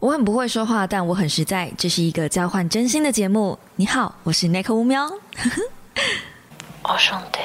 我很不会说话，但我很实在。这是一个交换真心的节目。你好，我是 Nick 乌喵。我兄弟。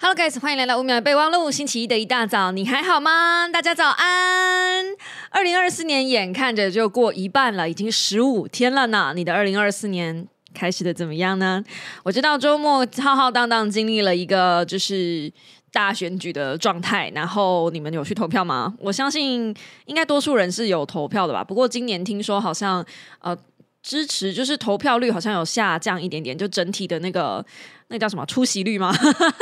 Hello guys，欢迎来到五秒备忘录。星期一的一大早，你还好吗？大家早安！二零二四年眼看着就过一半了，已经十五天了呢。你的二零二四年开始的怎么样呢？我知道周末浩浩荡荡经历了一个就是大选举的状态，然后你们有去投票吗？我相信应该多数人是有投票的吧。不过今年听说好像呃支持就是投票率好像有下降一点点，就整体的那个。那叫什么出席率吗？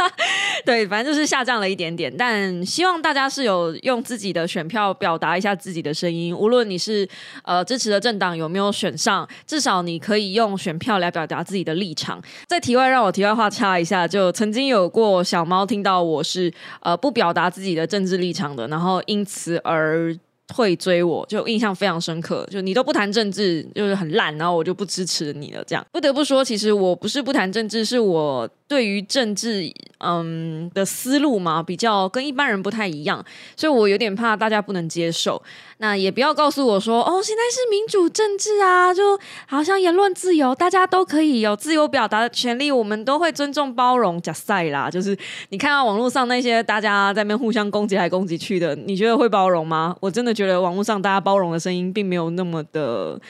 对，反正就是下降了一点点，但希望大家是有用自己的选票表达一下自己的声音。无论你是呃支持的政党有没有选上，至少你可以用选票来表达自己的立场。在题外让我题外话插一下，就曾经有过小猫听到我是呃不表达自己的政治立场的，然后因此而。会追我就印象非常深刻，就你都不谈政治，就是很烂，然后我就不支持你了。这样不得不说，其实我不是不谈政治，是我对于政治嗯的思路嘛，比较跟一般人不太一样，所以我有点怕大家不能接受。那也不要告诉我说，哦，现在是民主政治啊，就好像言论自由，大家都可以有自由表达的权利，我们都会尊重包容。假赛啦，就是你看到网络上那些大家在那边互相攻击来攻击去的，你觉得会包容吗？我真的觉得网络上大家包容的声音并没有那么的。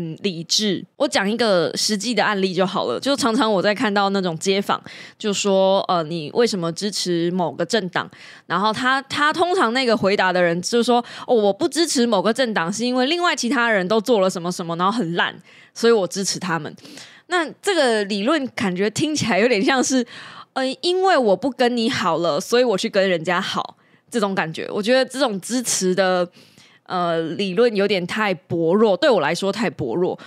嗯，理智。我讲一个实际的案例就好了。就常常我在看到那种街访，就说呃，你为什么支持某个政党？然后他他通常那个回答的人就说，哦，我不支持某个政党，是因为另外其他人都做了什么什么，然后很烂，所以我支持他们。那这个理论感觉听起来有点像是，呃，因为我不跟你好了，所以我去跟人家好，这种感觉。我觉得这种支持的。呃，理论有点太薄弱，对我来说太薄弱。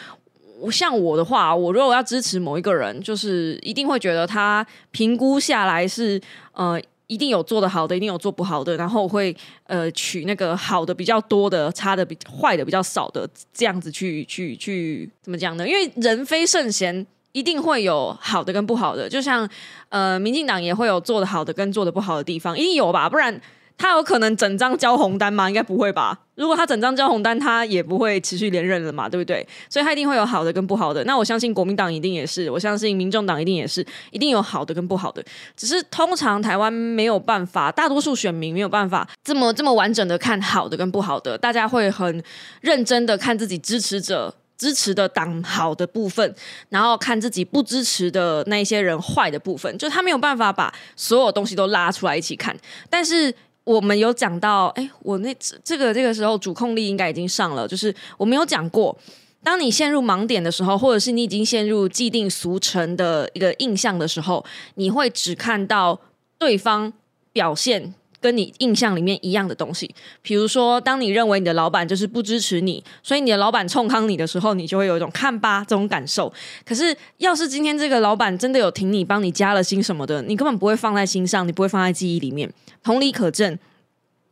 我像我的话，我如果要支持某一个人，就是一定会觉得他评估下来是呃，一定有做的好的，一定有做不好的，然后会呃取那个好的比较多的，差的比坏的比较少的，这样子去去去怎么讲呢？因为人非圣贤，一定会有好的跟不好的。就像呃，民进党也会有做的好的跟做的不好的地方，一定有吧？不然。他有可能整张交红单吗？应该不会吧。如果他整张交红单，他也不会持续连任了嘛，对不对？所以他一定会有好的跟不好的。那我相信国民党一定也是，我相信民众党一定也是，一定有好的跟不好的。只是通常台湾没有办法，大多数选民没有办法这么这么完整的看好的跟不好的。大家会很认真的看自己支持者支持的党好的部分，然后看自己不支持的那一些人坏的部分。就他没有办法把所有东西都拉出来一起看，但是。我们有讲到，哎，我那这个这个时候主控力应该已经上了。就是我们有讲过，当你陷入盲点的时候，或者是你已经陷入既定俗成的一个印象的时候，你会只看到对方表现跟你印象里面一样的东西。比如说，当你认为你的老板就是不支持你，所以你的老板冲康你的时候，你就会有一种看吧这种感受。可是，要是今天这个老板真的有挺你，帮你加了薪什么的，你根本不会放在心上，你不会放在记忆里面。同理可证，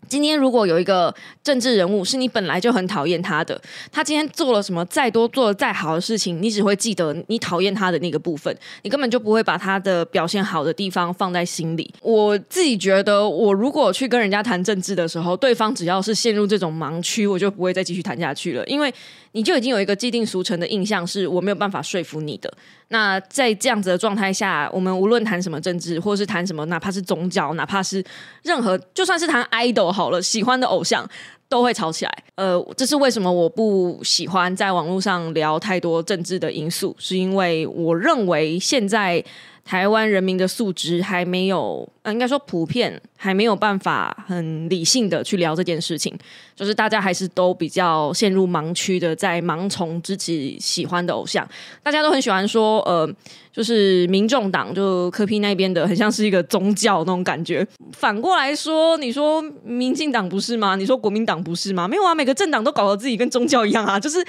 今天如果有一个政治人物是你本来就很讨厌他的，他今天做了什么再多做的再好的事情，你只会记得你讨厌他的那个部分，你根本就不会把他的表现好的地方放在心里。我自己觉得，我如果去跟人家谈政治的时候，对方只要是陷入这种盲区，我就不会再继续谈下去了，因为你就已经有一个既定俗成的印象，是我没有办法说服你的。那在这样子的状态下，我们无论谈什么政治，或是谈什么，哪怕是宗教，哪怕是任何，就算是谈 idol 好了，喜欢的偶像都会吵起来。呃，这是为什么我不喜欢在网络上聊太多政治的因素，是因为我认为现在台湾人民的素质还没有，应该说普遍还没有办法很理性的去聊这件事情，就是大家还是都比较陷入盲区的，在盲从自己喜欢的偶像，大家都很喜欢说，呃，就是民众党就科批那边的，很像是一个宗教那种感觉。反过来说，你说民进党不是吗？你说国民党不是吗？没有啊，每个政党都搞得自己跟宗教一样啊，就是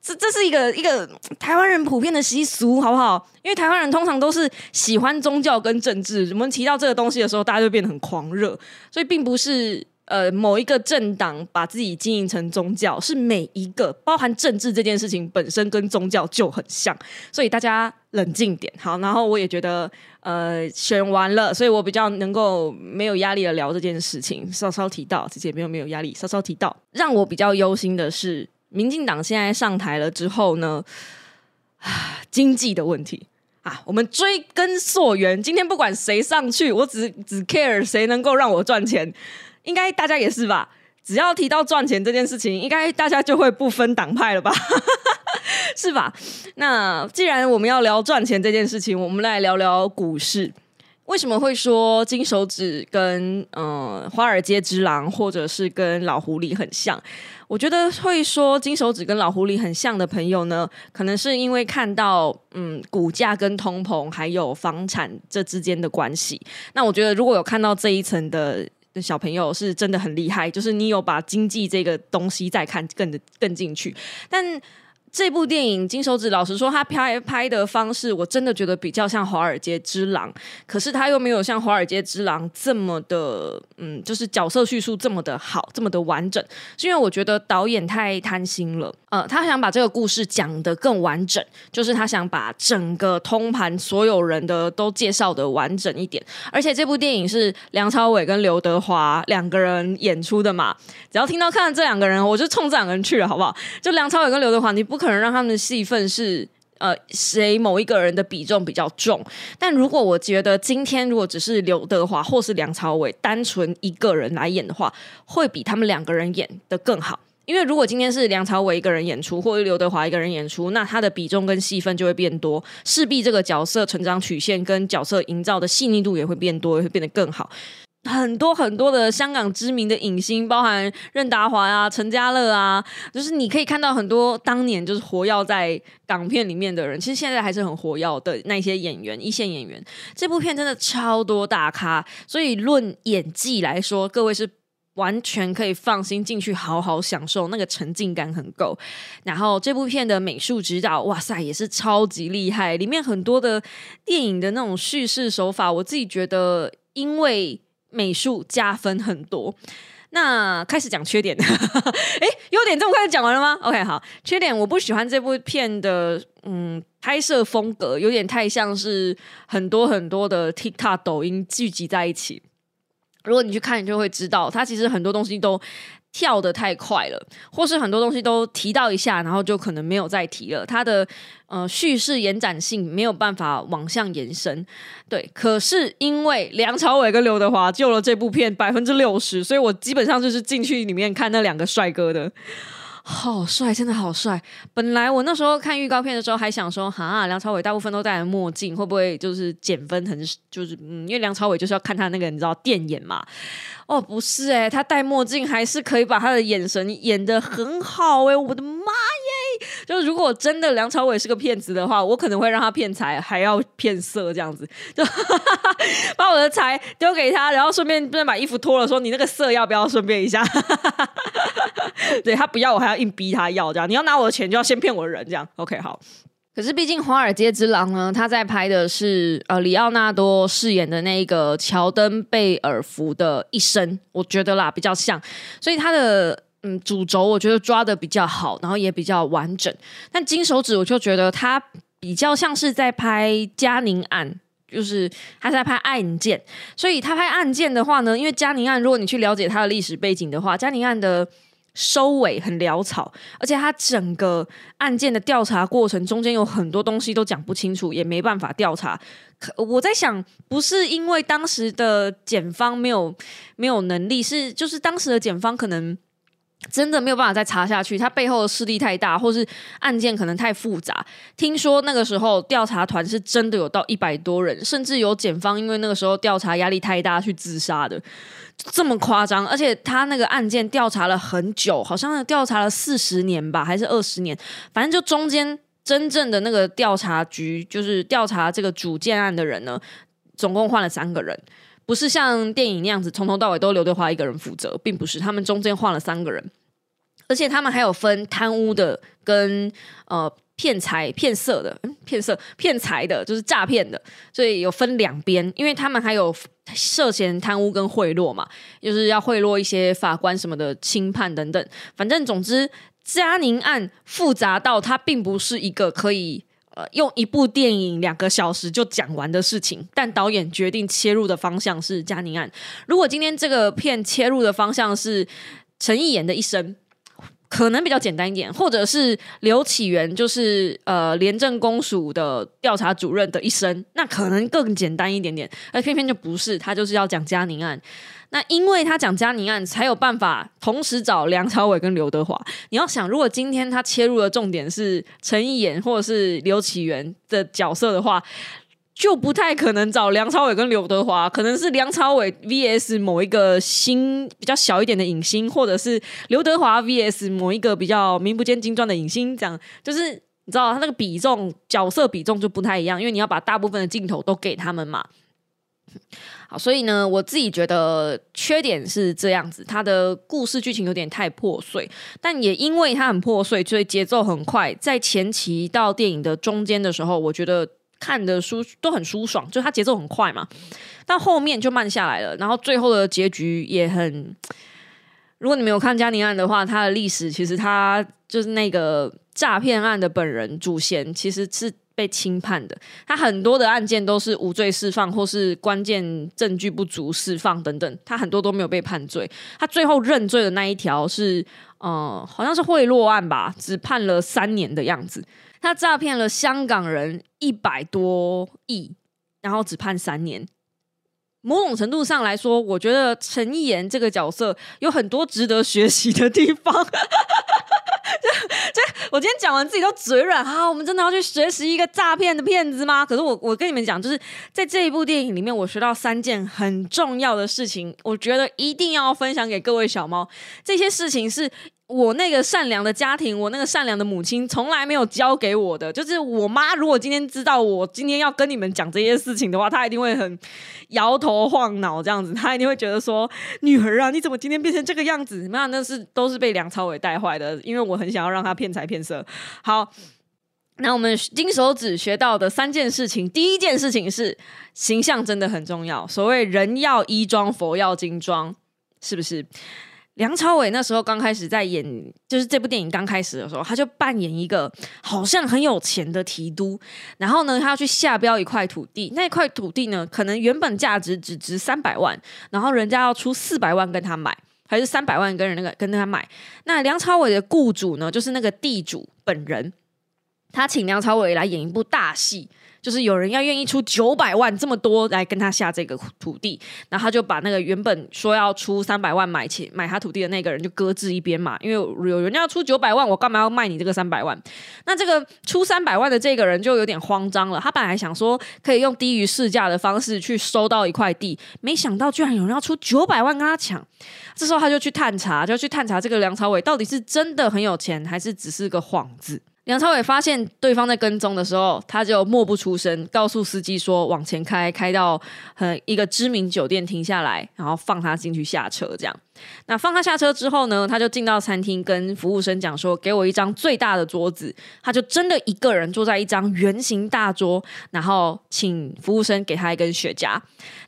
这这是一个一个台湾人普遍的习俗，好不好？因为台湾人通常都是喜欢宗教跟政治，我们提到这个东西的时候，大家就变得很狂热，所以并不是。呃，某一个政党把自己经营成宗教，是每一个包含政治这件事情本身跟宗教就很像，所以大家冷静点好。然后我也觉得，呃，选完了，所以我比较能够没有压力的聊这件事情，稍稍提到，其实也没有没有压力，稍稍提到。让我比较忧心的是，民进党现在上台了之后呢，经济的问题啊，我们追根溯源，今天不管谁上去，我只只 care 谁能够让我赚钱，应该大家也是吧？只要提到赚钱这件事情，应该大家就会不分党派了吧？是吧？那既然我们要聊赚钱这件事情，我们来聊聊股市。为什么会说金手指跟嗯华尔街之狼，或者是跟老狐狸很像？我觉得会说金手指跟老狐狸很像的朋友呢，可能是因为看到嗯股价跟通膨还有房产这之间的关系。那我觉得如果有看到这一层的小朋友，是真的很厉害，就是你有把经济这个东西再看更的更进去，但。这部电影《金手指》，老实说，他拍拍的方式，我真的觉得比较像《华尔街之狼》，可是他又没有像《华尔街之狼》这么的，嗯，就是角色叙述这么的好，这么的完整。是因为我觉得导演太贪心了，呃，他想把这个故事讲得更完整，就是他想把整个通盘所有人的都介绍的完整一点。而且这部电影是梁朝伟跟刘德华两个人演出的嘛，只要听到看到这两个人，我就冲这两个人去了，好不好？就梁朝伟跟刘德华，你不。可能让他们的戏份是呃谁某一个人的比重比较重，但如果我觉得今天如果只是刘德华或是梁朝伟单纯一个人来演的话，会比他们两个人演的更好。因为如果今天是梁朝伟一个人演出，或者刘德华一个人演出，那他的比重跟戏份就会变多，势必这个角色成长曲线跟角色营造的细腻度也会变多，也会变得更好。很多很多的香港知名的影星，包含任达华啊、陈嘉乐啊，就是你可以看到很多当年就是活跃在港片里面的人，其实现在还是很活跃的那些演员，一线演员。这部片真的超多大咖，所以论演技来说，各位是完全可以放心进去好好享受，那个沉浸感很够。然后这部片的美术指导，哇塞，也是超级厉害，里面很多的电影的那种叙事手法，我自己觉得因为。美术加分很多，那开始讲缺点。哎，优点这么快就讲完了吗？OK，好，缺点我不喜欢这部片的，嗯，拍摄风格有点太像是很多很多的 TikTok、抖音聚集在一起。如果你去看，你就会知道，它其实很多东西都。跳的太快了，或是很多东西都提到一下，然后就可能没有再提了。它的呃叙事延展性没有办法往上延伸。对，可是因为梁朝伟跟刘德华救了这部片百分之六十，所以我基本上就是进去里面看那两个帅哥的。好帅，真的好帅！本来我那时候看预告片的时候，还想说，哈，梁朝伟大部分都戴墨镜，会不会就是减分？很就是嗯，因为梁朝伟就是要看他那个你知道电眼嘛。哦，不是哎，他戴墨镜还是可以把他的眼神演得很好哎，我的妈耶！就如果真的梁朝伟是个骗子的话，我可能会让他骗财，还要骗色这样子，就 把我的财丢给他，然后顺便便把衣服脱了，说你那个色要不要顺便一下？对他不要，我还要硬逼他要，这样你要拿我的钱就要先骗我的人，这样 OK 好。可是毕竟《华尔街之狼》呢，他在拍的是呃里奥纳多饰演的那个乔登贝尔福的一生，我觉得啦比较像，所以他的嗯主轴我觉得抓的比较好，然后也比较完整。但金手指我就觉得他比较像是在拍嘉宁案，就是他在拍案件，所以他拍案件的话呢，因为嘉宁案如果你去了解他的历史背景的话，嘉宁案的。收尾很潦草，而且他整个案件的调查过程中间有很多东西都讲不清楚，也没办法调查。可我在想，不是因为当时的检方没有没有能力，是就是当时的检方可能。真的没有办法再查下去，他背后的势力太大，或是案件可能太复杂。听说那个时候调查团是真的有到一百多人，甚至有检方因为那个时候调查压力太大去自杀的，这么夸张。而且他那个案件调查了很久，好像调查了四十年吧，还是二十年，反正就中间真正的那个调查局，就是调查这个主建案的人呢，总共换了三个人。不是像电影那样子，从头到尾都刘德华一个人负责，并不是，他们中间换了三个人，而且他们还有分贪污的跟呃骗财骗色的，嗯，骗色骗财的，就是诈骗的，所以有分两边，因为他们还有涉嫌贪污跟贿赂嘛，就是要贿赂一些法官什么的轻判等等，反正总之嘉宁案复杂到它并不是一个可以。呃，用一部电影两个小时就讲完的事情，但导演决定切入的方向是嘉宁案。如果今天这个片切入的方向是陈毅演的一生，可能比较简单一点，或者是刘启源就是呃廉政公署的调查主任的一生，那可能更简单一点点。而偏偏就不是，他就是要讲嘉宁案。那因为他讲嘉宁案，才有办法同时找梁朝伟跟刘德华。你要想，如果今天他切入的重点是陈意言或者是刘启源的角色的话，就不太可能找梁朝伟跟刘德华，可能是梁朝伟 VS 某一个星比较小一点的影星，或者是刘德华 VS 某一个比较名不见经传的影星，这样就是你知道他那个比重角色比重就不太一样，因为你要把大部分的镜头都给他们嘛。好，所以呢，我自己觉得缺点是这样子，它的故事剧情有点太破碎，但也因为它很破碎，所以节奏很快。在前期到电影的中间的时候，我觉得看的舒都很舒爽，就它节奏很快嘛。到后面就慢下来了，然后最后的结局也很。如果你没有看《加尼案》的话，他的历史其实他就是那个诈骗案的本人祖先，其实是。被轻判的，他很多的案件都是无罪释放，或是关键证据不足释放等等，他很多都没有被判罪。他最后认罪的那一条是，呃，好像是贿赂案吧，只判了三年的样子。他诈骗了香港人一百多亿，然后只判三年。某种程度上来说，我觉得陈意言这个角色有很多值得学习的地方。我今天讲完自己都嘴软啊。我们真的要去学习一个诈骗的骗子吗？可是我我跟你们讲，就是在这一部电影里面，我学到三件很重要的事情，我觉得一定要分享给各位小猫。这些事情是。我那个善良的家庭，我那个善良的母亲，从来没有教给我的。就是我妈，如果今天知道我今天要跟你们讲这些事情的话，她一定会很摇头晃脑这样子。她一定会觉得说：“女儿啊，你怎么今天变成这个样子？”那，那是都是被梁朝伟带坏的。因为我很想要让他骗财骗色。好，那我们金手指学到的三件事情，第一件事情是形象真的很重要。所谓人要衣装，佛要金装，是不是？梁朝伟那时候刚开始在演，就是这部电影刚开始的时候，他就扮演一个好像很有钱的提督，然后呢，他要去下标一块土地，那块土地呢，可能原本价值只值三百万，然后人家要出四百万跟他买，还是三百万跟人那个跟他买。那梁朝伟的雇主呢，就是那个地主本人，他请梁朝伟来演一部大戏。就是有人要愿意出九百万这么多来跟他下这个土地，然后他就把那个原本说要出三百万买钱买他土地的那个人就搁置一边嘛，因为有人要出九百万，我干嘛要卖你这个三百万？那这个出三百万的这个人就有点慌张了，他本来想说可以用低于市价的方式去收到一块地，没想到居然有人要出九百万跟他抢，这时候他就去探查，就去探查这个梁朝伟到底是真的很有钱，还是只是个幌子。梁朝伟发现对方在跟踪的时候，他就默不出声，告诉司机说往前开，开到很一个知名酒店停下来，然后放他进去下车。这样，那放他下车之后呢，他就进到餐厅跟服务生讲说：“给我一张最大的桌子。”他就真的一个人坐在一张圆形大桌，然后请服务生给他一根雪茄。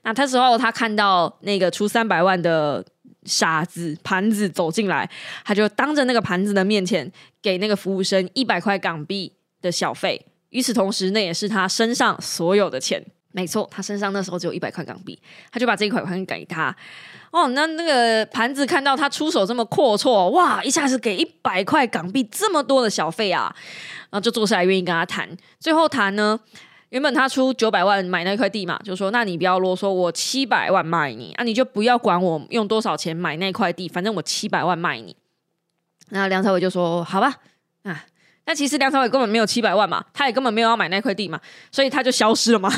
那他时候他看到那个出三百万的。傻子盘子走进来，他就当着那个盘子的面前给那个服务生一百块港币的小费。与此同时，那也是他身上所有的钱。没错，他身上那时候只有一百块港币，他就把这一块钱给他。哦，那那个盘子看到他出手这么阔绰，哇，一下子给一百块港币这么多的小费啊，然后就坐下来愿意跟他谈。最后谈呢？原本他出九百万买那块地嘛，就说那你不要啰嗦，我七百万卖你啊，你就不要管我用多少钱买那块地，反正我七百万卖你。那梁朝伟就说好吧，啊。那其实梁朝伟根本没有七百万嘛，他也根本没有要买那块地嘛，所以他就消失了嘛。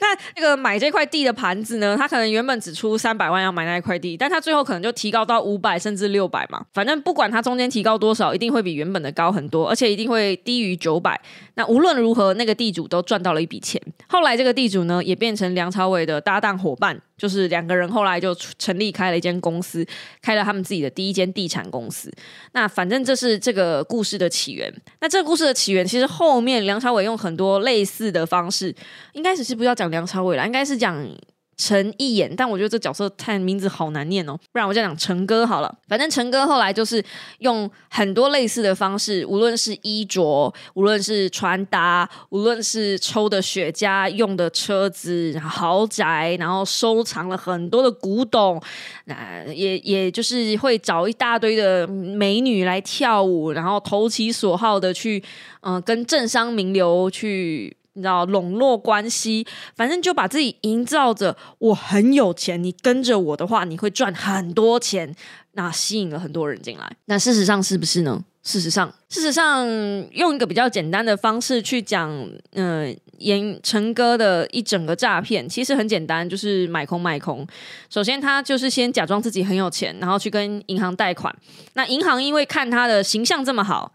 那那个买这块地的盘子呢，他可能原本只出三百万要买那一块地，但他最后可能就提高到五百甚至六百嘛。反正不管他中间提高多少，一定会比原本的高很多，而且一定会低于九百。那无论如何，那个地主都赚到了一笔钱。后来这个地主呢，也变成梁朝伟的搭档伙伴。就是两个人后来就成立开了一间公司，开了他们自己的第一间地产公司。那反正这是这个故事的起源。那这个故事的起源，其实后面梁朝伟用很多类似的方式，应该只是不要讲梁朝伟了，应该是讲陈一演，但我觉得这角色太名字好难念哦，不然我就讲陈哥好了。反正陈哥后来就是用很多类似的方式，无论是衣着，无论是穿搭，无论是抽的雪茄、用的车子、豪宅，然后收藏了很多的古董，那也也就是会找一大堆的美女来跳舞，然后投其所好的去，嗯、跟政商名流去。你知道笼络关系，反正就把自己营造着我很有钱，你跟着我的话，你会赚很多钱，那吸引了很多人进来。那事实上是不是呢？事实上，事实上，用一个比较简单的方式去讲，嗯、严陈哥的一整个诈骗，其实很简单，就是买空卖空。首先，他就是先假装自己很有钱，然后去跟银行贷款。那银行因为看他的形象这么好，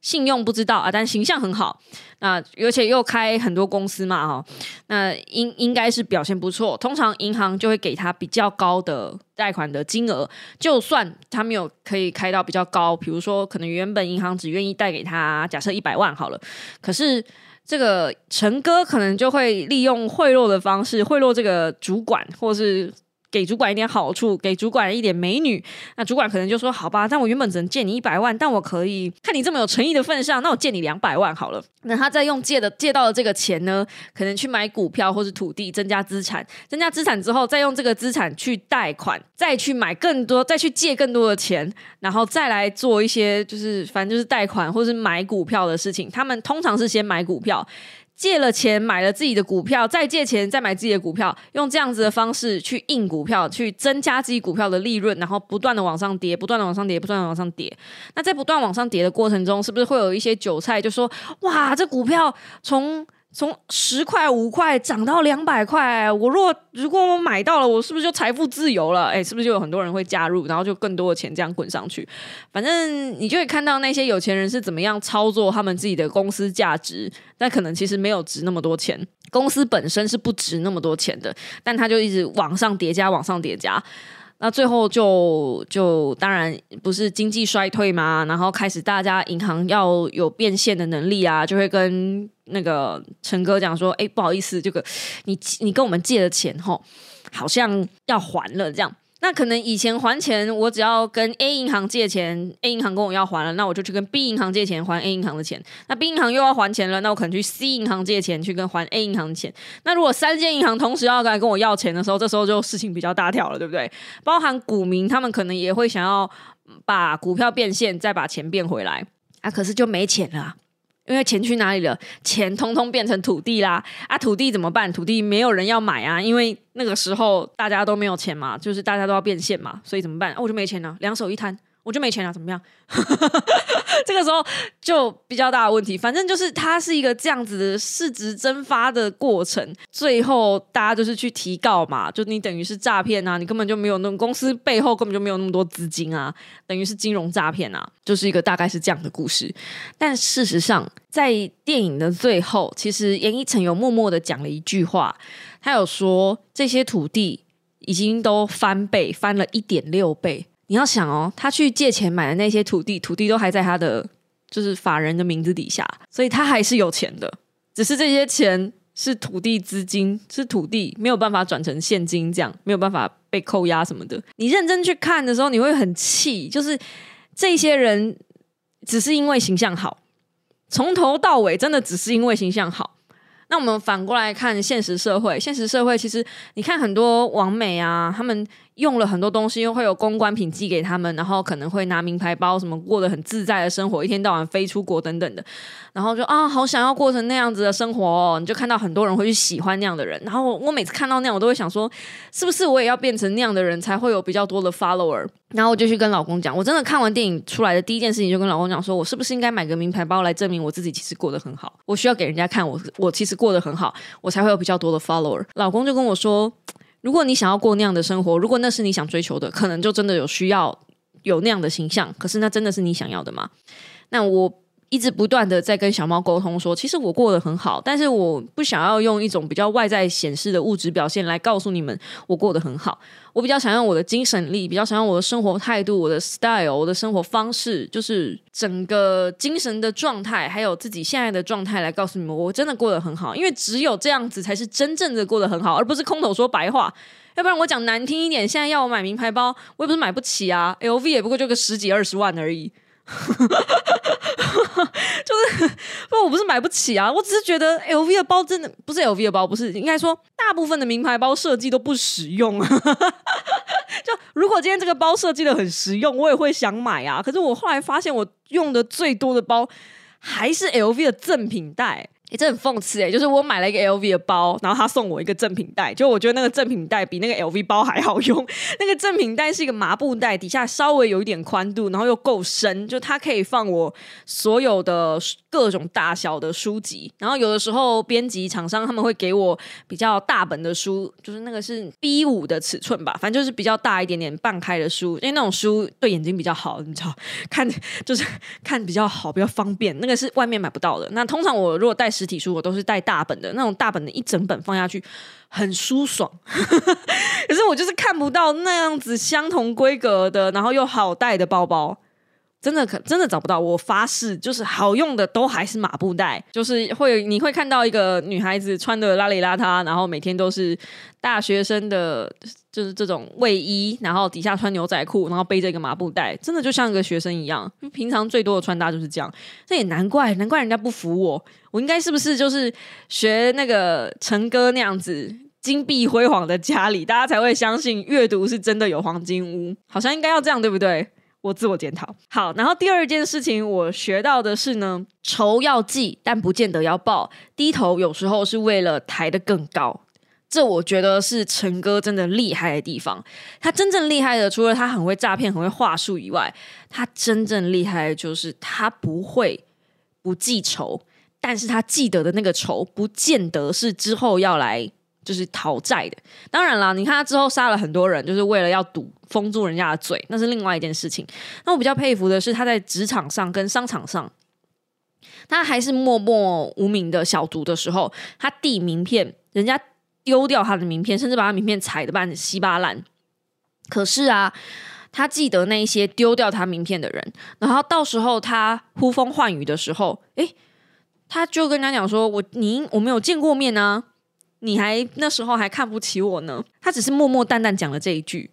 信用不知道啊，但形象很好。那而且又开很多公司嘛，哈，那应应该是表现不错。通常银行就会给他比较高的贷款的金额，就算他没有可以开到比较高，比如说可能原本银行只愿意贷给他，假设一百万好了，可是。这个陈哥可能就会利用贿赂的方式贿赂这个主管，或是给主管一点好处，给主管一点美女。那主管可能就说：“好吧，但我原本只能借你一百万，但我可以看你这么有诚意的份上，那我借你两百万好了。”那他再用借的借到的这个钱呢，可能去买股票或是土地，增加资产。增加资产之后，再用这个资产去贷款，再去买更多，再去借更多的钱，然后再来做一些就是反正就是贷款或是买股票的事情。他们通常是先买股票。借了钱买了自己的股票，再借钱再买自己的股票，用这样子的方式去印股票，去增加自己股票的利润，然后不断的往上跌，不断的往上跌，不断的往上跌。那在不断往上跌的过程中，是不是会有一些韭菜就说：“哇，这股票从从十块五块涨到两百块，我若如果我买到了，我是不是就财富自由了？哎，是不是就有很多人会加入，然后就更多的钱这样滚上去？反正你就会看到那些有钱人是怎么样操作他们自己的公司价值，但可能其实没有值那么多钱，公司本身是不值那么多钱的，但他就一直往上叠加，往上叠加。那最后就就当然不是经济衰退嘛，然后开始大家银行要有变现的能力啊，就会跟那个陈哥讲说，哎，不好意思，这个你你跟我们借的钱吼，好像要还了这样。那可能以前还钱，我只要跟 A 银行借钱，A 银行跟我要还了，那我就去跟 B 银行借钱还 A 银行的钱。那 B 银行又要还钱了，那我可能去 C 银行借钱去跟还 A 银行的钱。那如果三间银行同时要来跟我要钱的时候，这时候就事情比较大条了，对不对？包含股民，他们可能也会想要把股票变现，再把钱变回来啊，可是就没钱了。因为钱去哪里了？钱通通变成土地啦！啊，土地怎么办？土地没有人要买啊，因为那个时候大家都没有钱嘛，就是大家都要变现嘛，所以怎么办？啊、我就没钱了，两手一摊，我就没钱了，怎么样？这个时候就比较大的问题。反正就是它是一个这样子的市值蒸发的过程，最后大家就是去提告嘛，就你等于是诈骗啊，你根本就没有那种公司背后根本就没有那么多资金啊，等于是金融诈骗啊，就是一个大概是这样的故事。但事实上，在电影的最后，其实严一成有默默的讲了一句话，他有说这些土地已经都翻倍，翻了一点六倍。你要想哦，他去借钱买的那些土地，土地都还在他的就是法人的名字底下，所以他还是有钱的，只是这些钱是土地资金，是土地没有办法转成现金，这样没有办法被扣押什么的。你认真去看的时候，你会很气，就是这些人只是因为形象好，从头到尾真的只是因为形象好。那我们反过来看现实社会，现实社会其实你看很多网美啊，他们用了很多东西，又会有公关品寄给他们，然后可能会拿名牌包，什么过得很自在的生活，一天到晚飞出国等等的，然后就啊，好想要过成那样子的生活哦，你就看到很多人会去喜欢那样的人，然后我每次看到那样，我都会想说，是不是我也要变成那样的人，才会有比较多的 follower？然后我就去跟老公讲，我真的看完电影出来的第一件事情，就跟老公讲说，我是不是应该买个名牌包来证明我自己其实过得很好？我需要给人家看我，我其实过得很好，我才会有比较多的 follower。老公就跟我说，如果你想要过那样的生活，如果那是你想追求的，可能就真的有需要有那样的形象。可是那真的是你想要的吗？那我一直不断的在跟小猫沟通说，其实我过得很好，但是我不想要用一种比较外在显示的物质表现来告诉你们我过得很好。我比较想用我的精神力，比较想用我的生活态度、我的 style、我的生活方式，就是整个精神的状态，还有自己现在的状态来告诉你们，我真的过得很好。因为只有这样子才是真正的过得很好，而不是空口说白话。要不然我讲难听一点，现在要我买名牌包，我也不是买不起啊，LV 也不过就个十几二十万而已。就是不，我不是买不起啊，我只是觉得 LV 的包真的不是 LV 的包，不是应该说大部分的名牌包设计都不实用啊。就如果今天这个包设计的很实用，我也会想买啊。可是我后来发现，我用的最多的包还是 LV 的赠品袋。也这很讽刺哎，就是我买了一个 LV 的包，然后他送我一个正品袋，就我觉得那个正品袋比那个 LV 包还好用。那个正品袋是一个麻布袋，底下稍微有一点宽度，然后又够深，就它可以放我所有的各种大小的书籍。然后有的时候编辑厂商他们会给我比较大本的书，就是那个是 B 五的尺寸吧，反正就是比较大一点点半开的书，因为那种书对眼睛比较好，你知道，看 就是看比较好，比较方便。那个是外面买不到的。那通常我如果带。实体书我都是带大本的，那种大本的一整本放下去很舒爽。可是我就是看不到那样子相同规格的，然后又好带的包包。真的可真的找不到，我发誓，就是好用的都还是马布袋，就是会你会看到一个女孩子穿的邋里邋遢，然后每天都是大学生的，就是这种卫衣，然后底下穿牛仔裤，然后背着一个麻布袋，真的就像一个学生一样。平常最多的穿搭就是这样，这也难怪，难怪人家不服我。我应该是不是就是学那个陈哥那样子金碧辉煌的家里，大家才会相信阅读是真的有黄金屋？好像应该要这样，对不对？我自我检讨。好，然后第二件事情我学到的是呢，仇要记，但不见得要报。低头有时候是为了抬得更高。这我觉得是陈哥真的厉害的地方。他真正厉害的，除了他很会诈骗、很会话术以外，他真正厉害的就是他不会不记仇，但是他记得的那个仇，不见得是之后要来。就是讨债的，当然啦，你看他之后杀了很多人，就是为了要堵封住人家的嘴，那是另外一件事情。那我比较佩服的是，他在职场上跟商场上，他还是默默无名的小卒的时候，他递名片，人家丢掉他的名片，甚至把他名片踩的半稀巴烂。可是啊，他记得那些丢掉他名片的人，然后到时候他呼风唤雨的时候，诶，他就跟人家讲说：“我您我没有见过面啊。”你还那时候还看不起我呢？他只是默默淡淡讲了这一句，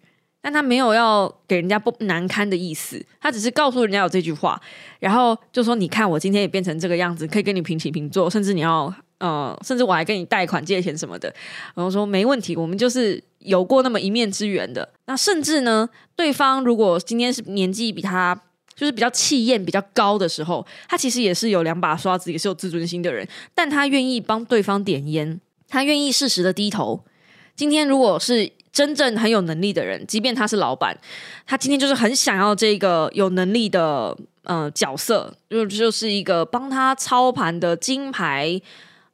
但他没有要给人家不难堪的意思，他只是告诉人家有这句话，然后就说：“你看我今天也变成这个样子，可以跟你平起平坐，甚至你要呃，甚至我还跟你贷款借钱什么的。”然后说没问题，我们就是有过那么一面之缘的。那甚至呢，对方如果今天是年纪比他就是比较气焰比较高的时候，他其实也是有两把刷子，也是有自尊心的人，但他愿意帮对方点烟。他愿意适时的低头。今天如果是真正很有能力的人，即便他是老板，他今天就是很想要这个有能力的呃角色，就就是一个帮他操盘的金牌，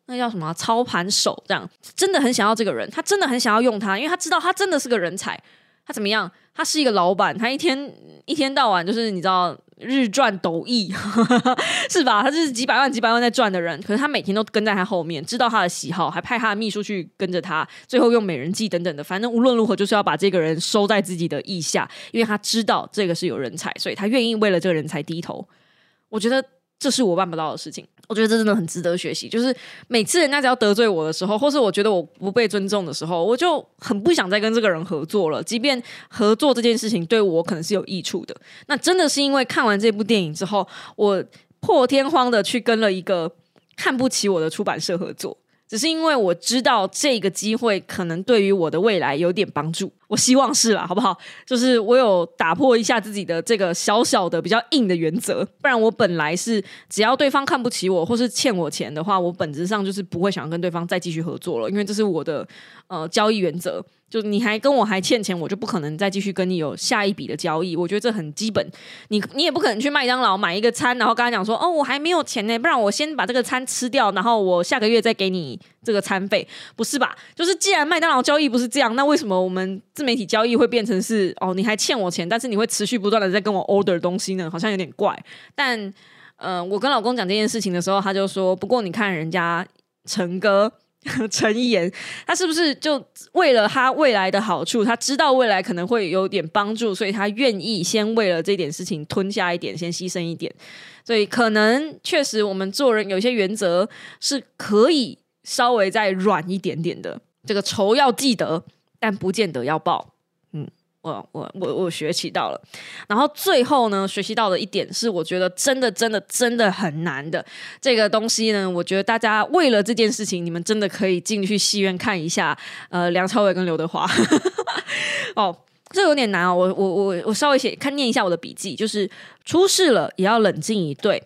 那叫什么操盘手？这样真的很想要这个人，他真的很想要用他，因为他知道他真的是个人才。他怎么样？他是一个老板，他一天一天到晚就是你知道。日赚斗亿 是吧？他是几百万、几百万在赚的人，可是他每天都跟在他后面，知道他的喜好，还派他的秘书去跟着他，最后用美人计等等的，反正无论如何就是要把这个人收在自己的意下，因为他知道这个是有人才，所以他愿意为了这个人才低头。我觉得。这是我办不到的事情，我觉得这真的很值得学习。就是每次人家只要得罪我的时候，或是我觉得我不被尊重的时候，我就很不想再跟这个人合作了。即便合作这件事情对我可能是有益处的，那真的是因为看完这部电影之后，我破天荒的去跟了一个看不起我的出版社合作。只是因为我知道这个机会可能对于我的未来有点帮助，我希望是啦，好不好？就是我有打破一下自己的这个小小的比较硬的原则，不然我本来是只要对方看不起我或是欠我钱的话，我本质上就是不会想要跟对方再继续合作了，因为这是我的呃交易原则。就你还跟我还欠钱，我就不可能再继续跟你有下一笔的交易。我觉得这很基本。你你也不可能去麦当劳买一个餐，然后跟他讲说：“哦，我还没有钱呢，不然我先把这个餐吃掉，然后我下个月再给你这个餐费。”不是吧？就是既然麦当劳交易不是这样，那为什么我们自媒体交易会变成是哦，你还欠我钱，但是你会持续不断的在跟我 order 东西呢？好像有点怪。但呃，我跟老公讲这件事情的时候，他就说：“不过你看人家陈哥 陈一言，他是不是就为了他未来的好处，他知道未来可能会有点帮助，所以他愿意先为了这点事情吞下一点，先牺牲一点。所以可能确实，我们做人有些原则是可以稍微再软一点点的。这个仇要记得，但不见得要报。”嗯我我我我学习到了，然后最后呢，学习到的一点是，我觉得真的真的真的很难的这个东西呢，我觉得大家为了这件事情，你们真的可以进去戏院看一下，呃，梁朝伟跟刘德华。哦，这有点难哦，我我我我稍微写看念一下我的笔记，就是出事了也要冷静以对，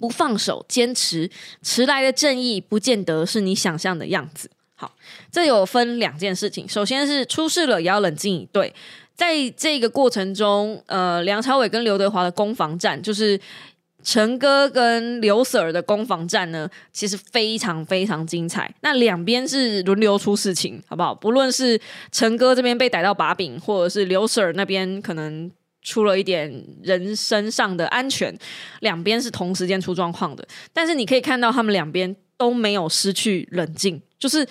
不放手，坚持，迟来的正义不见得是你想象的样子。好，这有分两件事情。首先是出事了也要冷静以对，在这个过程中，呃，梁朝伟跟刘德华的攻防战，就是陈哥跟刘 Sir 的攻防战呢，其实非常非常精彩。那两边是轮流出事情，好不好？不论是陈哥这边被逮到把柄，或者是刘 Sir 那边可能出了一点人身上的安全，两边是同时间出状况的。但是你可以看到，他们两边都没有失去冷静。就是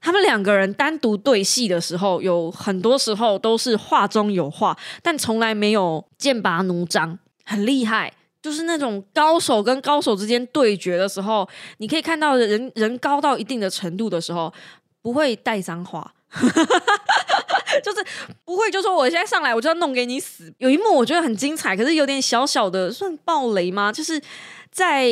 他们两个人单独对戏的时候，有很多时候都是话中有话，但从来没有剑拔弩张，很厉害。就是那种高手跟高手之间对决的时候，你可以看到人人高到一定的程度的时候，不会带脏话，就是不会就说我现在上来我就要弄给你死。有一幕我觉得很精彩，可是有点小小的算暴雷吗？就是在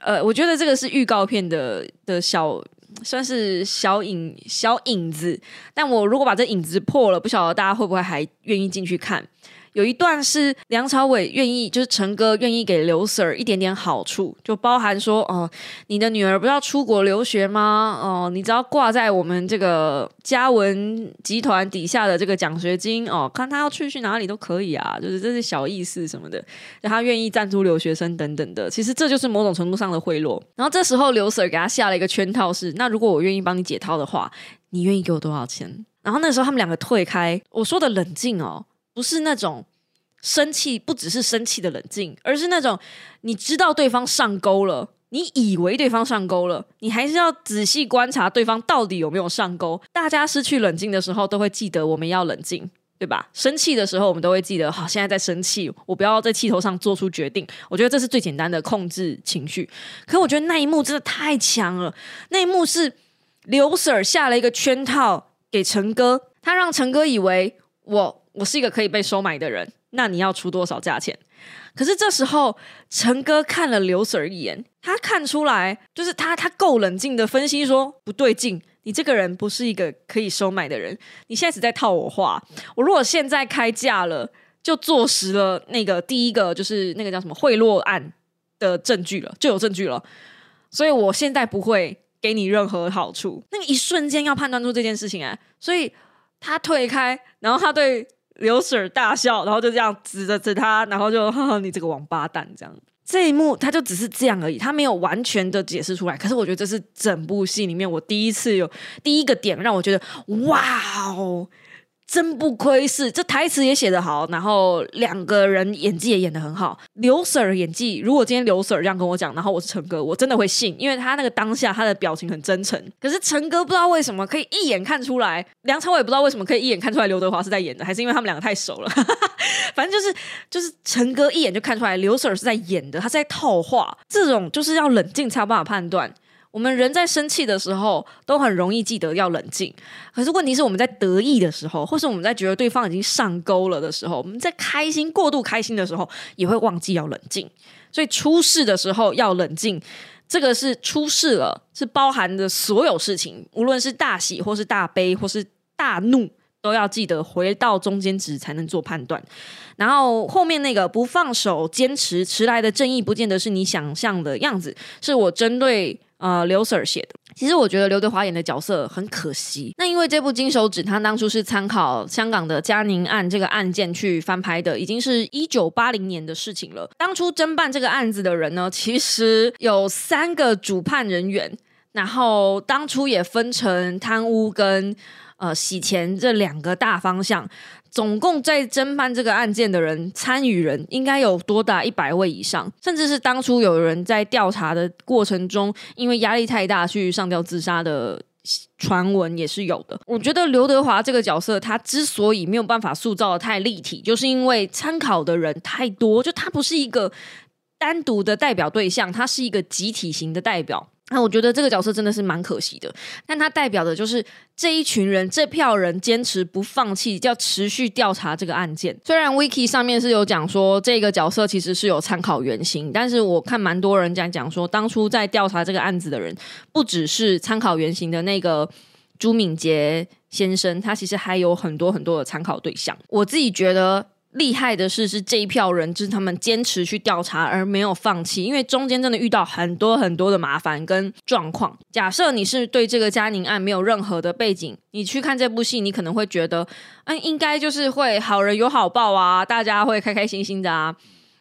呃，我觉得这个是预告片的的小。算是小影小影子，但我如果把这影子破了，不晓得大家会不会还愿意进去看。有一段是梁朝伟愿意，就是陈哥愿意给刘 Sir 一点点好处，就包含说哦，你的女儿不要出国留学吗？哦，你只要挂在我们这个嘉文集团底下的这个奖学金哦，看他要去去哪里都可以啊，就是这是小意思什么的，让他愿意赞助留学生等等的。其实这就是某种程度上的贿赂。然后这时候刘 Sir 给他下了一个圈套，是那如果我愿意帮你解套的话，你愿意给我多少钱？然后那时候他们两个退开，我说的冷静哦。不是那种生气，不只是生气的冷静，而是那种你知道对方上钩了，你以为对方上钩了，你还是要仔细观察对方到底有没有上钩。大家失去冷静的时候，都会记得我们要冷静，对吧？生气的时候，我们都会记得，好，现在在生气，我不要在气头上做出决定。我觉得这是最简单的控制情绪。可我觉得那一幕真的太强了，那一幕是刘 Sir 下了一个圈套给陈哥，他让陈哥以为我。我是一个可以被收买的人，那你要出多少价钱？可是这时候，陈哥看了刘 Sir 一眼，他看出来，就是他他够冷静的分析说不对劲，你这个人不是一个可以收买的人，你现在是在套我话。我如果现在开价了，就坐实了那个第一个就是那个叫什么贿赂案的证据了，就有证据了。所以我现在不会给你任何好处。那个一瞬间要判断出这件事情哎，所以他退开，然后他对。刘 Sir 大笑，然后就这样指着指他，然后就哈你这个王八蛋这样。这一幕他就只是这样而已，他没有完全的解释出来。可是我觉得这是整部戏里面我第一次有第一个点让我觉得哇哦。真不愧是，这台词也写得好，然后两个人演技也演得很好。刘 Sir 演技，如果今天刘 Sir 这样跟我讲，然后我是陈哥，我真的会信，因为他那个当下他的表情很真诚。可是陈哥不知道为什么可以一眼看出来，梁朝伟不知道为什么可以一眼看出来刘德华是在演的，还是因为他们两个太熟了。反正就是就是陈哥一眼就看出来刘 Sir 是在演的，他是在套话。这种就是要冷静才有办法判断。我们人在生气的时候，都很容易记得要冷静。可是问题是，我们在得意的时候，或是我们在觉得对方已经上钩了的时候，我们在开心、过度开心的时候，也会忘记要冷静。所以出事的时候要冷静，这个是出事了，是包含的所有事情，无论是大喜或是大悲或是大怒，都要记得回到中间值才能做判断。然后后面那个不放手、坚持迟来的正义，不见得是你想象的样子，是我针对。呃，刘 Sir 写的，其实我觉得刘德华演的角色很可惜。那因为这部《金手指》，他当初是参考香港的嘉宁案这个案件去翻拍的，已经是一九八零年的事情了。当初侦办这个案子的人呢，其实有三个主判人员，然后当初也分成贪污跟呃洗钱这两个大方向。总共在侦办这个案件的人，参与人应该有多达一百位以上，甚至是当初有人在调查的过程中，因为压力太大去上吊自杀的传闻也是有的。我觉得刘德华这个角色，他之所以没有办法塑造的太立体，就是因为参考的人太多，就他不是一个单独的代表对象，他是一个集体型的代表。那我觉得这个角色真的是蛮可惜的，但他代表的就是这一群人、这票人坚持不放弃，要持续调查这个案件。虽然 Wiki 上面是有讲说这个角色其实是有参考原型，但是我看蛮多人在讲说，当初在调查这个案子的人，不只是参考原型的那个朱敏杰先生，他其实还有很多很多的参考对象。我自己觉得。厉害的是，是这一票人，就是他们坚持去调查而没有放弃，因为中间真的遇到很多很多的麻烦跟状况。假设你是对这个嘉宁案没有任何的背景，你去看这部戏，你可能会觉得，嗯，应该就是会好人有好报啊，大家会开开心心的啊。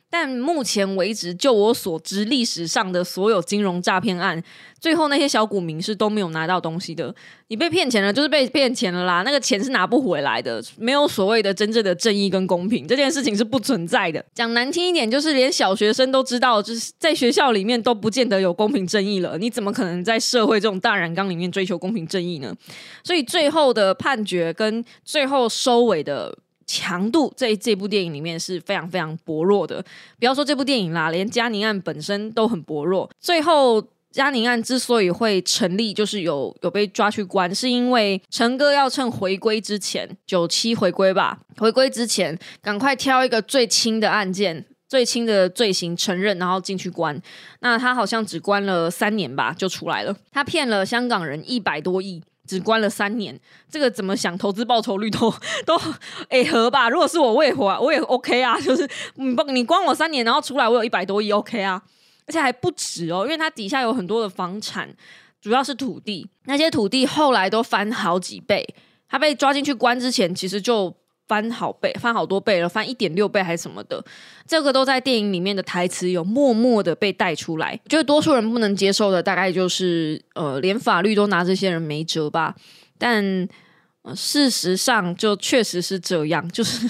但目前为止，就我所知，历史上的所有金融诈骗案，最后那些小股民是都没有拿到东西的。你被骗钱了，就是被骗钱了啦，那个钱是拿不回来的。没有所谓的真正的正义跟公平，这件事情是不存在的。讲难听一点，就是连小学生都知道，就是在学校里面都不见得有公平正义了。你怎么可能在社会这种大染缸里面追求公平正义呢？所以最后的判决跟最后收尾的。强度在这部电影里面是非常非常薄弱的。不要说这部电影啦，连嘉宁案本身都很薄弱。最后，嘉宁案之所以会成立，就是有有被抓去关，是因为陈哥要趁回归之前，九七回归吧，回归之前赶快挑一个最轻的案件、最轻的罪行承认，然后进去关。那他好像只关了三年吧，就出来了。他骗了香港人一百多亿。只关了三年，这个怎么想投资报酬率都 都诶合吧？如果是我，我也活，我也 OK 啊。就是你不你关我三年，然后出来我有一百多亿 OK 啊，而且还不止哦，因为它底下有很多的房产，主要是土地，那些土地后来都翻好几倍。他被抓进去关之前，其实就。翻好倍，翻好多倍了，翻一点六倍还是什么的，这个都在电影里面的台词有默默的被带出来。觉得多数人不能接受的，大概就是呃，连法律都拿这些人没辙吧。但事实上，就确实是这样，就是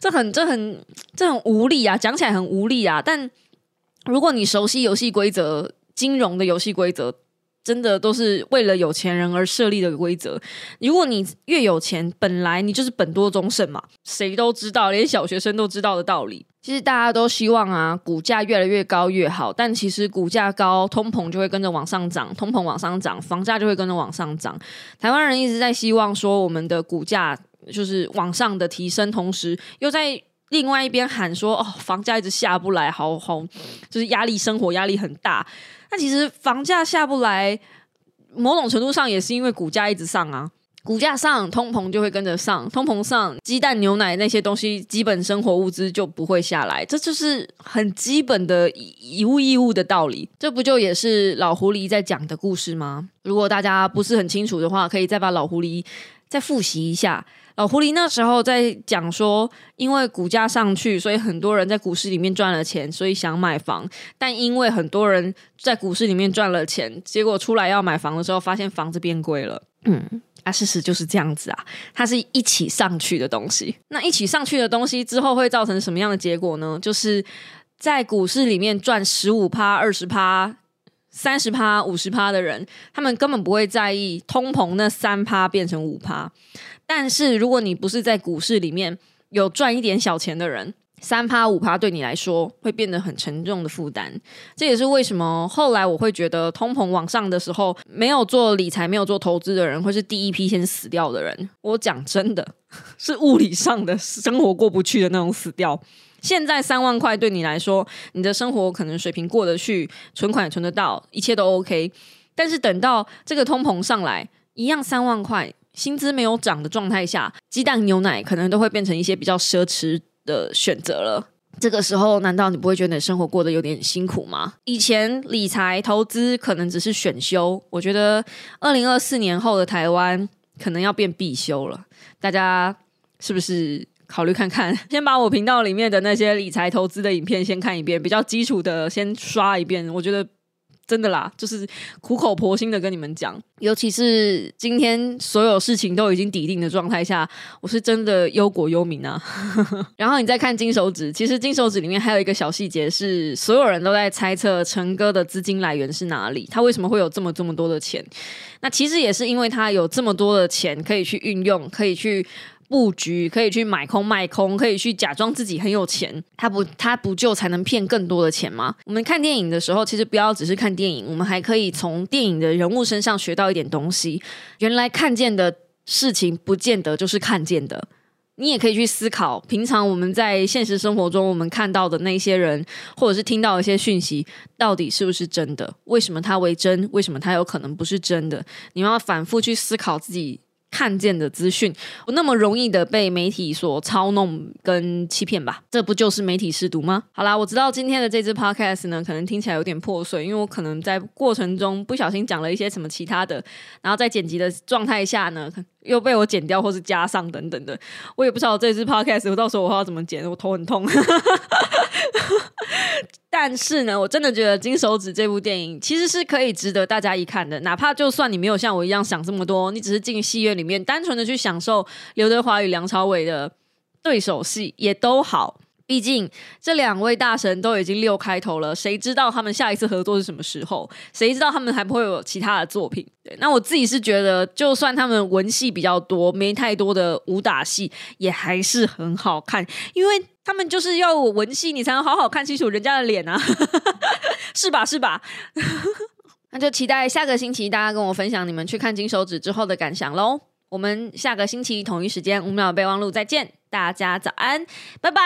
这很、这很、这很无力啊，讲起来很无力啊。但如果你熟悉游戏规则，金融的游戏规则。真的都是为了有钱人而设立的规则。如果你越有钱，本来你就是本多终胜嘛，谁都知道，连小学生都知道的道理。其实大家都希望啊，股价越来越高越好。但其实股价高，通膨就会跟着往上涨，通膨往上涨，房价就会跟着往上涨。台湾人一直在希望说，我们的股价就是往上的提升，同时又在另外一边喊说，哦，房价一直下不来，好好，就是压力，生活压力很大。那其实房价下不来，某种程度上也是因为股价一直上啊，股价上，通膨就会跟着上，通膨上，鸡蛋、牛奶那些东西，基本生活物资就不会下来，这就是很基本的以物易物的道理。这不就也是老狐狸在讲的故事吗？如果大家不是很清楚的话，可以再把老狐狸再复习一下。老狐狸那时候在讲说，因为股价上去，所以很多人在股市里面赚了钱，所以想买房。但因为很多人在股市里面赚了钱，结果出来要买房的时候，发现房子变贵了。嗯，啊，事实就是这样子啊，它是一起上去的东西。那一起上去的东西之后会造成什么样的结果呢？就是在股市里面赚十五趴、二十趴、三十趴、五十趴的人，他们根本不会在意通膨那三趴变成五趴。但是，如果你不是在股市里面有赚一点小钱的人，三趴五趴对你来说会变得很沉重的负担。这也是为什么后来我会觉得通膨往上的时候，没有做理财、没有做投资的人会是第一批先死掉的人。我讲真的，是物理上的生活过不去的那种死掉。现在三万块对你来说，你的生活可能水平过得去，存款也存得到，一切都 OK。但是等到这个通膨上来，一样三万块。薪资没有涨的状态下，鸡蛋牛奶可能都会变成一些比较奢侈的选择了。这个时候，难道你不会觉得你生活过得有点辛苦吗？以前理财投资可能只是选修，我觉得二零二四年后的台湾可能要变必修了。大家是不是考虑看看？先把我频道里面的那些理财投资的影片先看一遍，比较基础的先刷一遍。我觉得真的啦，就是苦口婆心的跟你们讲，尤其是今天所有事情都已经抵定的状态下，我是真的忧国忧民啊。然后你再看金手指，其实金手指里面还有一个小细节是，所有人都在猜测陈哥的资金来源是哪里，他为什么会有这么这么多的钱？那其实也是因为他有这么多的钱可以去运用，可以去。布局可以去买空卖空，可以去假装自己很有钱，他不他不就才能骗更多的钱吗？我们看电影的时候，其实不要只是看电影，我们还可以从电影的人物身上学到一点东西。原来看见的事情，不见得就是看见的。你也可以去思考，平常我们在现实生活中我们看到的那些人，或者是听到一些讯息，到底是不是真的？为什么它为真？为什么它有可能不是真的？你要反复去思考自己。看见的资讯不那么容易的被媒体所操弄跟欺骗吧？这不就是媒体试毒吗？好啦，我知道今天的这支 podcast 呢，可能听起来有点破碎，因为我可能在过程中不小心讲了一些什么其他的，然后在剪辑的状态下呢，又被我剪掉或是加上等等的，我也不知道这支 podcast 我到时候我要怎么剪，我头很痛。但是呢，我真的觉得《金手指》这部电影其实是可以值得大家一看的。哪怕就算你没有像我一样想这么多，你只是进戏院里面单纯的去享受刘德华与梁朝伟的对手戏，也都好。毕竟这两位大神都已经六开头了，谁知道他们下一次合作是什么时候？谁知道他们还不会有其他的作品？对，那我自己是觉得，就算他们文戏比较多，没太多的武打戏，也还是很好看，因为。他们就是要文戏，你才能好好看清楚人家的脸啊，是吧？是吧？那就期待下个星期大家跟我分享你们去看金手指之后的感想喽。我们下个星期同一时间五秒备忘录再见，大家早安，拜拜。